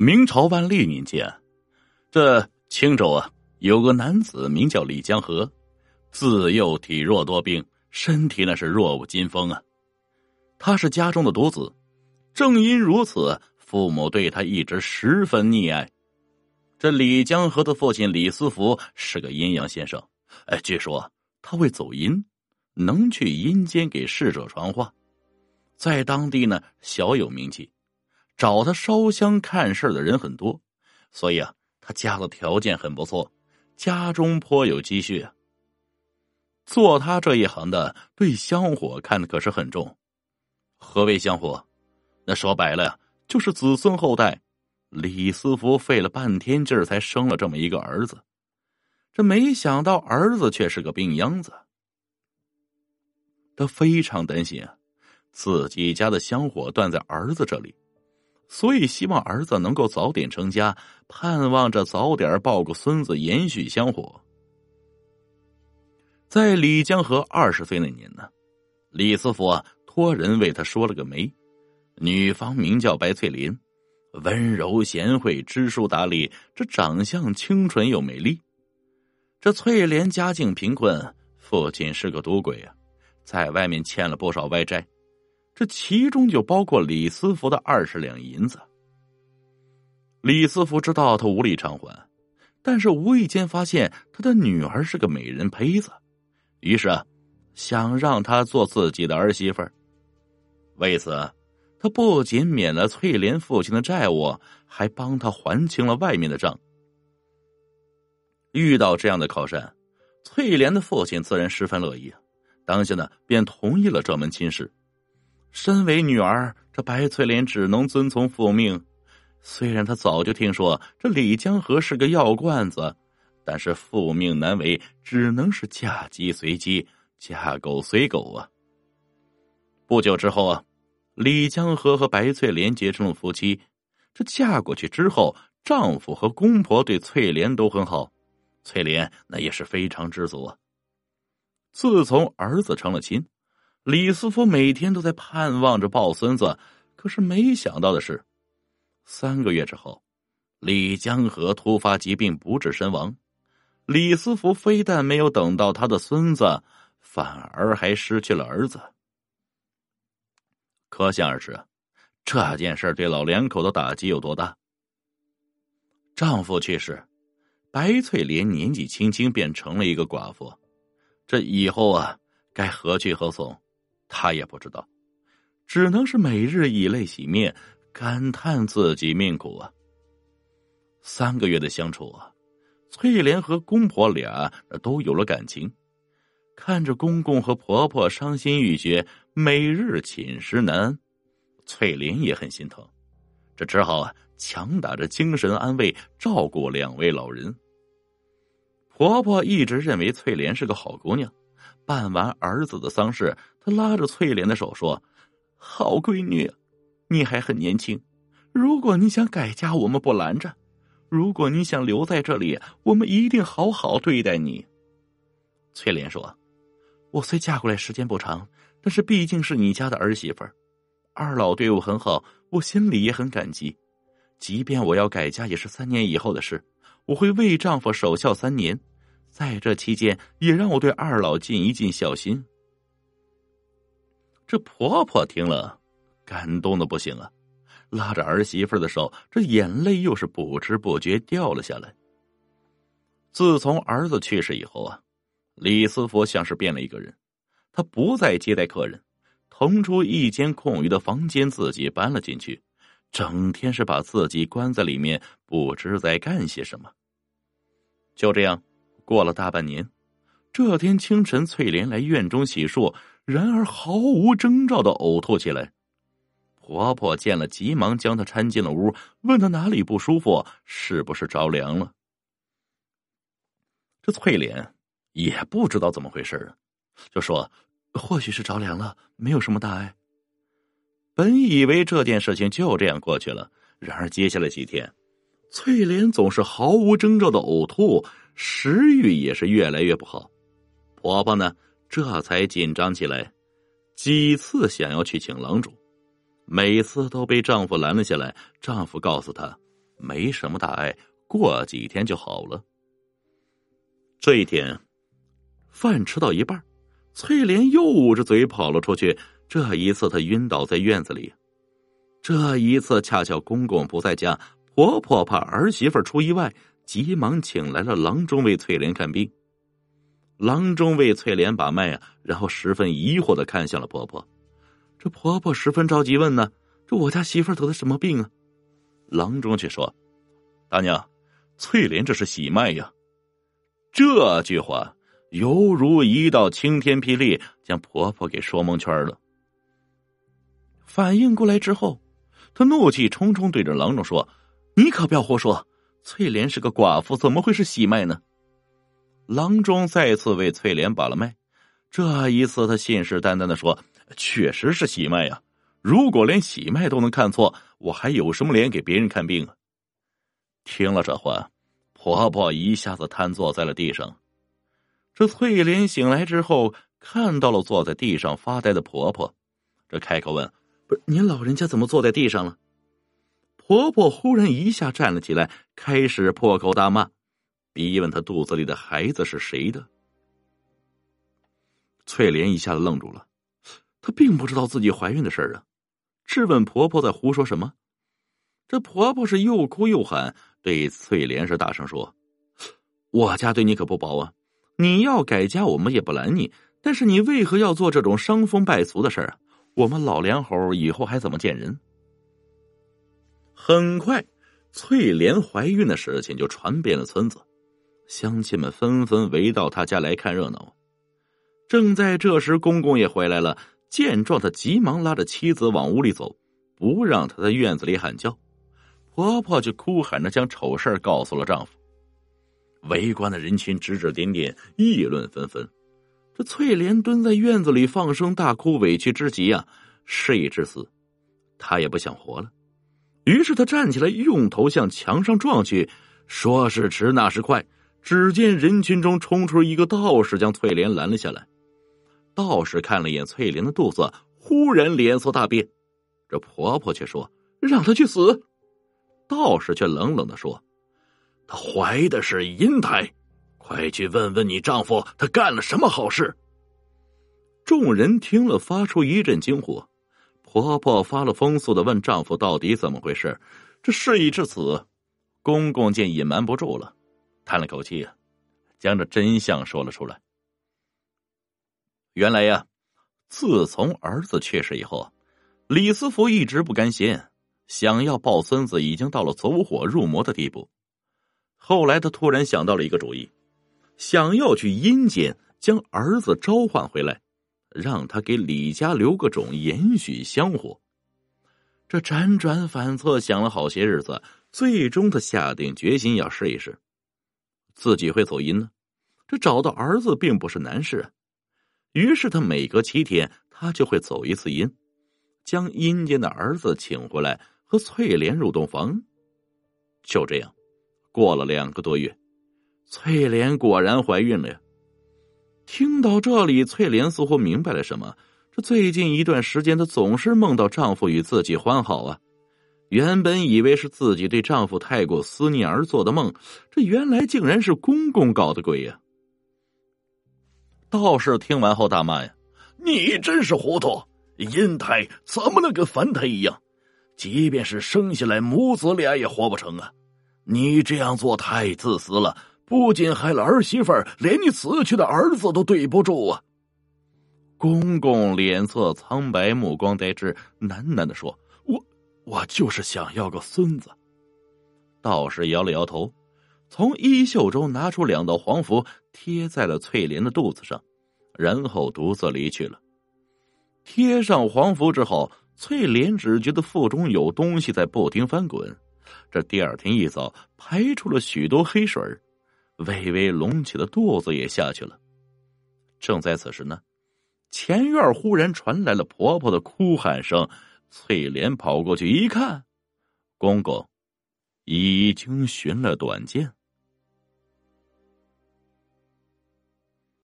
明朝万历年间，这青州啊，有个男子名叫李江河，自幼体弱多病，身体那是弱不禁风啊。他是家中的独子，正因如此，父母对他一直十分溺爱。这李江河的父亲李思福是个阴阳先生，哎，据说他会走阴，能去阴间给逝者传话，在当地呢小有名气。找他烧香看事的人很多，所以啊，他家的条件很不错，家中颇有积蓄啊。做他这一行的，对香火看的可是很重。何为香火？那说白了，就是子孙后代。李思福费了半天劲儿才生了这么一个儿子，这没想到儿子却是个病秧子。他非常担心啊，自己家的香火断在儿子这里。所以希望儿子能够早点成家，盼望着早点抱个孙子延续香火。在李江河二十岁那年呢，李思福啊托人为他说了个媒，女方名叫白翠莲，温柔贤惠，知书达理，这长相清纯又美丽。这翠莲家境贫困，父亲是个赌鬼啊，在外面欠了不少外债。这其中就包括李思福的二十两银子。李思福知道他无力偿还，但是无意间发现他的女儿是个美人胚子，于是啊，想让她做自己的儿媳妇。为此，他不仅免了翠莲父亲的债务，还帮他还清了外面的账。遇到这样的靠山，翠莲的父亲自然十分乐意，当下呢便同意了这门亲事。身为女儿，这白翠莲只能遵从父命。虽然她早就听说这李江河是个药罐子，但是父命难违，只能是嫁鸡随鸡，嫁狗随狗啊。不久之后啊，李江河和白翠莲结成了夫妻。这嫁过去之后，丈夫和公婆对翠莲都很好，翠莲那也是非常知足啊。自从儿子成了亲。李思福每天都在盼望着抱孙子，可是没想到的是，三个月之后，李江河突发疾病不治身亡。李思福非但没有等到他的孙子，反而还失去了儿子。可想而知，这件事对老两口的打击有多大。丈夫去世，白翠莲年纪轻轻便成了一个寡妇，这以后啊，该何去何从？他也不知道，只能是每日以泪洗面，感叹自己命苦啊。三个月的相处啊，翠莲和公婆俩都有了感情，看着公公和婆婆伤心欲绝，每日寝食难安，翠莲也很心疼，这只好啊强打着精神安慰照顾两位老人。婆婆一直认为翠莲是个好姑娘。办完儿子的丧事，他拉着翠莲的手说：“好闺女，你还很年轻，如果你想改嫁，我们不拦着；如果你想留在这里，我们一定好好对待你。”翠莲说：“我虽嫁过来时间不长，但是毕竟是你家的儿媳妇儿，二老对我很好，我心里也很感激。即便我要改嫁，也是三年以后的事，我会为丈夫守孝三年。”在这期间，也让我对二老尽一尽孝心。这婆婆听了，感动的不行啊，拉着儿媳妇的手，这眼泪又是不知不觉掉了下来。自从儿子去世以后啊，李思福像是变了一个人，他不再接待客人，腾出一间空余的房间，自己搬了进去，整天是把自己关在里面，不知在干些什么。就这样。过了大半年，这天清晨，翠莲来院中洗漱，然而毫无征兆的呕吐起来。婆婆见了，急忙将她搀进了屋，问她哪里不舒服，是不是着凉了。这翠莲也不知道怎么回事啊，就说：“或许是着凉了，没有什么大碍。”本以为这件事情就这样过去了，然而接下来几天，翠莲总是毫无征兆的呕吐。食欲也是越来越不好，婆婆呢这才紧张起来，几次想要去请郎主，每次都被丈夫拦了下来。丈夫告诉她，没什么大碍，过几天就好了。这一天，饭吃到一半，翠莲又捂着嘴跑了出去。这一次，她晕倒在院子里。这一次恰巧公公不在家，婆婆怕儿媳妇出意外，急忙请来了郎中为翠莲看病。郎中为翠莲把脉啊，然后十分疑惑的看向了婆婆。这婆婆十分着急问呢：“这我家媳妇得的什么病啊？”郎中却说：“大娘，翠莲这是喜脉呀。”这句话犹如一道晴天霹雳，将婆婆给说蒙圈了。反应过来之后，她怒气冲冲对着郎中说：“你可不要胡说！翠莲是个寡妇，怎么会是喜脉呢？”郎中再次为翠莲把了脉，这一次他信誓旦旦的说：“确实是喜脉呀！如果连喜脉都能看错，我还有什么脸给别人看病啊？”听了这话。婆婆一下子瘫坐在了地上。这翠莲醒来之后，看到了坐在地上发呆的婆婆，这开口问：“不是您老人家怎么坐在地上了？”婆婆忽然一下站了起来，开始破口大骂，逼问她肚子里的孩子是谁的。翠莲一下子愣住了，她并不知道自己怀孕的事儿啊，质问婆婆在胡说什么。这婆婆是又哭又喊。对翠莲是大声说：“我家对你可不薄啊！你要改嫁，我们也不拦你。但是你为何要做这种伤风败俗的事儿啊？我们老两口以后还怎么见人？”很快，翠莲怀孕的事情就传遍了村子，乡亲们纷纷围到他家来看热闹。正在这时，公公也回来了，见状，他急忙拉着妻子往屋里走，不让他在院子里喊叫。婆婆就哭喊着将丑事告诉了丈夫，围观的人群指指点点，议论纷纷。这翠莲蹲在院子里放声大哭，委屈之极啊！事已至此，她也不想活了。于是她站起来，用头向墙上撞去。说时迟，那时快，只见人群中冲出一个道士，将翠莲拦了下来。道士看了一眼翠莲的肚子，忽然脸色大变。这婆婆却说：“让她去死。”道士却冷冷的说：“她怀的是阴胎，快去问问你丈夫，他干了什么好事。”众人听了，发出一阵惊呼。婆婆发了疯似的问丈夫：“到底怎么回事？”这事已至此，公公见隐瞒不住了，叹了口气，将这真相说了出来。原来呀，自从儿子去世以后，李思福一直不甘心。想要抱孙子，已经到了走火入魔的地步。后来，他突然想到了一个主意，想要去阴间将儿子召唤回来，让他给李家留个种，延续香火。这辗转反侧，想了好些日子，最终他下定决心要试一试，自己会走阴呢。这找到儿子并不是难事，于是他每隔七天，他就会走一次阴，将阴间的儿子请回来。和翠莲入洞房，就这样过了两个多月，翠莲果然怀孕了呀。听到这里，翠莲似乎明白了什么。这最近一段时间，她总是梦到丈夫与自己欢好啊。原本以为是自己对丈夫太过思念而做的梦，这原来竟然是公公搞的鬼呀！道士听完后大骂呀：“你真是糊涂！阴胎怎么能跟凡胎一样？”即便是生下来母子俩也活不成啊！你这样做太自私了，不仅害了儿媳妇儿，连你死去的儿子都对不住啊！公公脸色苍白，目光呆滞，喃喃的说：“我我就是想要个孙子。”道士摇了摇头，从衣袖中拿出两道黄符，贴在了翠莲的肚子上，然后独自离去了。贴上黄符之后。翠莲只觉得腹中有东西在不停翻滚，这第二天一早排出了许多黑水微微隆起的肚子也下去了。正在此时呢，前院忽然传来了婆婆的哭喊声。翠莲跑过去一看，公公已经寻了短见。